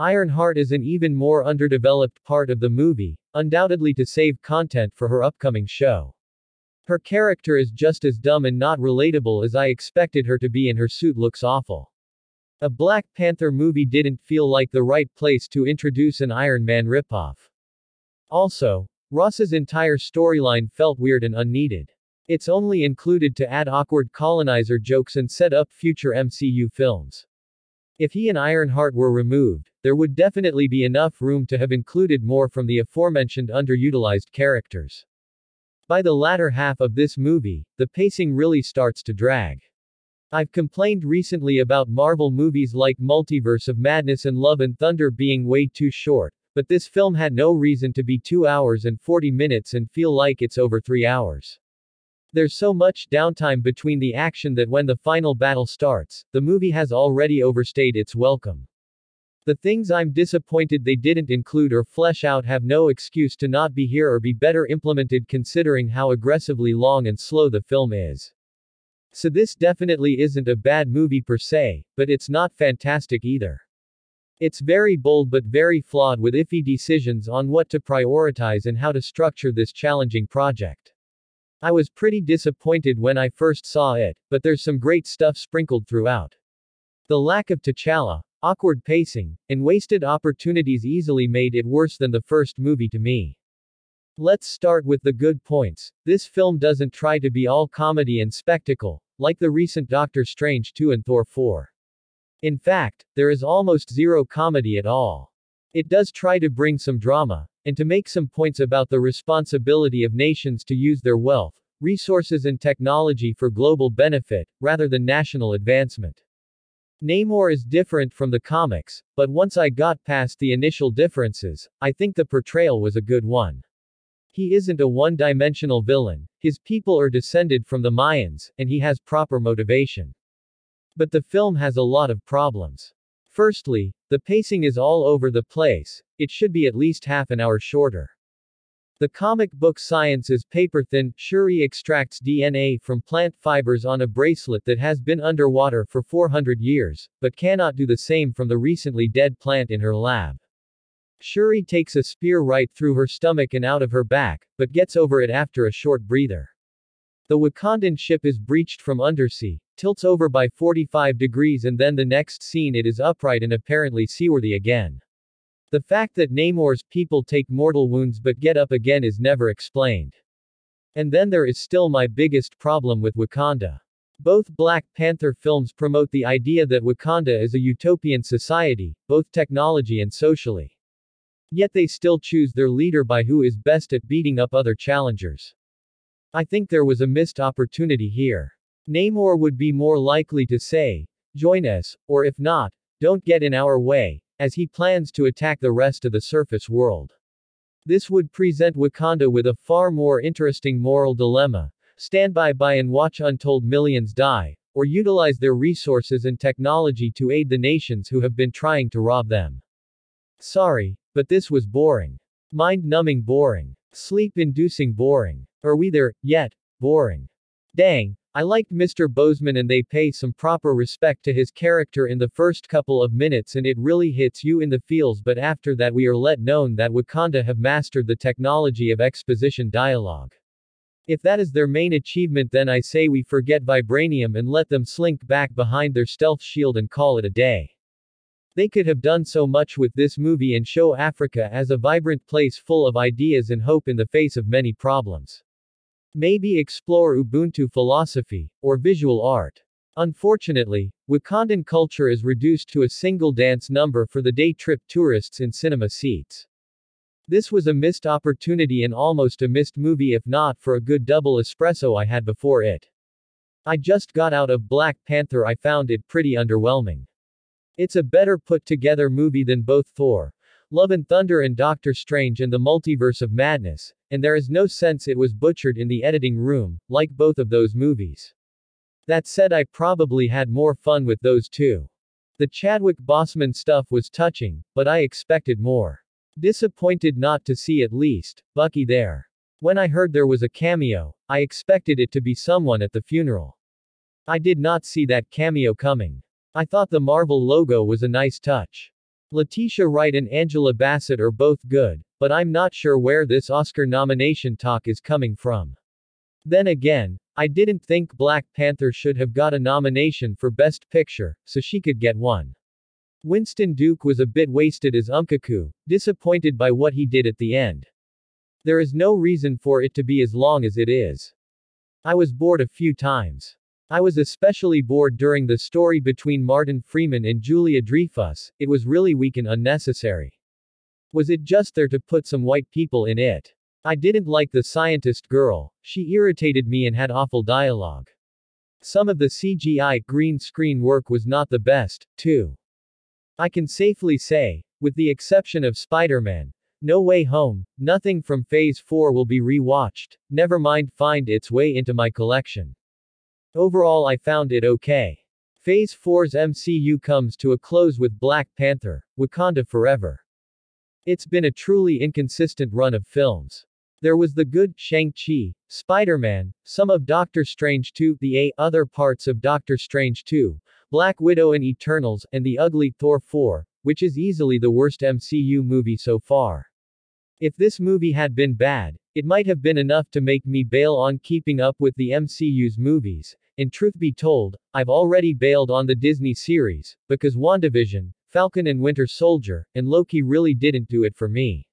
Ironheart is an even more underdeveloped part of the movie, undoubtedly to save content for her upcoming show. Her character is just as dumb and not relatable as I expected her to be and her suit looks awful. A Black Panther movie didn't feel like the right place to introduce an Iron Man ripoff. Also, Ross's entire storyline felt weird and unneeded. It's only included to add awkward colonizer jokes and set up future MCU films. If he and Ironheart were removed, there would definitely be enough room to have included more from the aforementioned underutilized characters. By the latter half of this movie, the pacing really starts to drag. I've complained recently about Marvel movies like Multiverse of Madness and Love and Thunder being way too short, but this film had no reason to be 2 hours and 40 minutes and feel like it's over 3 hours. There's so much downtime between the action that when the final battle starts, the movie has already overstayed its welcome. The things I'm disappointed they didn't include or flesh out have no excuse to not be here or be better implemented considering how aggressively long and slow the film is. So this definitely isn't a bad movie per se, but it's not fantastic either. It's very bold but very flawed with iffy decisions on what to prioritize and how to structure this challenging project. I was pretty disappointed when I first saw it, but there's some great stuff sprinkled throughout. The lack of T'Challa, awkward pacing, and wasted opportunities easily made it worse than the first movie to me. Let's start with the good points. This film doesn't try to be all comedy and spectacle, like the recent Doctor Strange 2 and Thor 4. In fact, there is almost zero comedy at all. It does try to bring some drama, and to make some points about the responsibility of nations to use their wealth, resources and technology for global benefit, rather than national advancement. Namor is different from the comics, but once I got past the initial differences, I think the portrayal was a good one. He isn't a one-dimensional villain, his people are descended from the Mayans, and he has proper motivation. But the film has a lot of problems. Firstly, the pacing is all over the place, it should be at least half an hour shorter. The comic book Science is paper thin, Shuri extracts DNA from plant fibers on a bracelet that has been underwater for 400 years, but cannot do the same from the recently dead plant in her lab. Shuri takes a spear right through her stomach and out of her back, but gets over it after a short breather. The Wakandan ship is breached from undersea, tilts over by 45 degrees and then the next scene it is upright and apparently seaworthy again. The fact that Namor's people take mortal wounds but get up again is never explained. And then there is still my biggest problem with Wakanda. Both Black Panther films promote the idea that Wakanda is a utopian society, both technology and socially. Yet they still choose their leader by who is best at beating up other challengers. I think there was a missed opportunity here. Namor would be more likely to say, join us, or if not, don't get in our way, as he plans to attack the rest of the surface world. This would present Wakanda with a far more interesting moral dilemma stand by by and watch untold millions die, or utilize their resources and technology to aid the nations who have been trying to rob them. Sorry, but this was boring. Mind numbing boring. Sleep inducing boring. Are we there, yet? Boring. Dang, I liked Mr. Boseman and they pay some proper respect to his character in the first couple of minutes and it really hits you in the feels but after that we are let known that Wakanda have mastered the technology of exposition dialogue. If that is their main achievement then I say we forget Vibranium and let them slink back behind their stealth shield and call it a day. They could have done so much with this movie and show Africa as a vibrant place full of ideas and hope in the face of many problems. Maybe explore Ubuntu philosophy, or visual art. Unfortunately, Wakandan culture is reduced to a single dance number for the day trip tourists in cinema seats. This was a missed opportunity and almost a missed movie if not for a good double espresso I had before it. I just got out of Black Panther I found it pretty underwhelming. It's a better put together movie than both Thor, Love and Thunder and Doctor Strange and the Multiverse of Madness, and there is no sense it was butchered in the editing room, like both of those movies. That said, I probably had more fun with those two. The Chadwick Boseman stuff was touching, but I expected more. Disappointed not to see at least Bucky there. When I heard there was a cameo, I expected it to be someone at the funeral. I did not see that cameo coming. I thought the Marvel logo was a nice touch. Letitia Wright and Angela Bassett are both good, but I'm not sure where this Oscar nomination talk is coming from. Then again, I didn't think Black Panther should have got a nomination for Best Picture, so she could get one. Winston Duke was a bit wasted as M'Baku, disappointed by what he did at the end. There is no reason for it to be as long as it is. I was bored a few times. I was especially bored during the story between Martin Freeman and Julia Dreyfus, it was really weak and unnecessary. Was it just there to put some white people in it? I didn't like the scientist girl, she irritated me and had awful dialogue. Some of the CGI green screen work was not the best, too. I can safely say, with the exception of Spider Man, No Way Home, nothing from Phase 4 will be rewatched, never mind find its way into my collection. Overall, I found it okay. Phase 4's MCU comes to a close with Black Panther, Wakanda Forever. It's been a truly inconsistent run of films. There was the good Shang-Chi, Spider-Man, some of Doctor Strange 2, the A other parts of Doctor Strange 2, Black Widow and Eternals, and the ugly Thor 4, which is easily the worst MCU movie so far. If this movie had been bad, it might have been enough to make me bail on keeping up with the MCU's movies. And truth be told, I've already bailed on the Disney series, because WandaVision, Falcon and Winter Soldier, and Loki really didn't do it for me.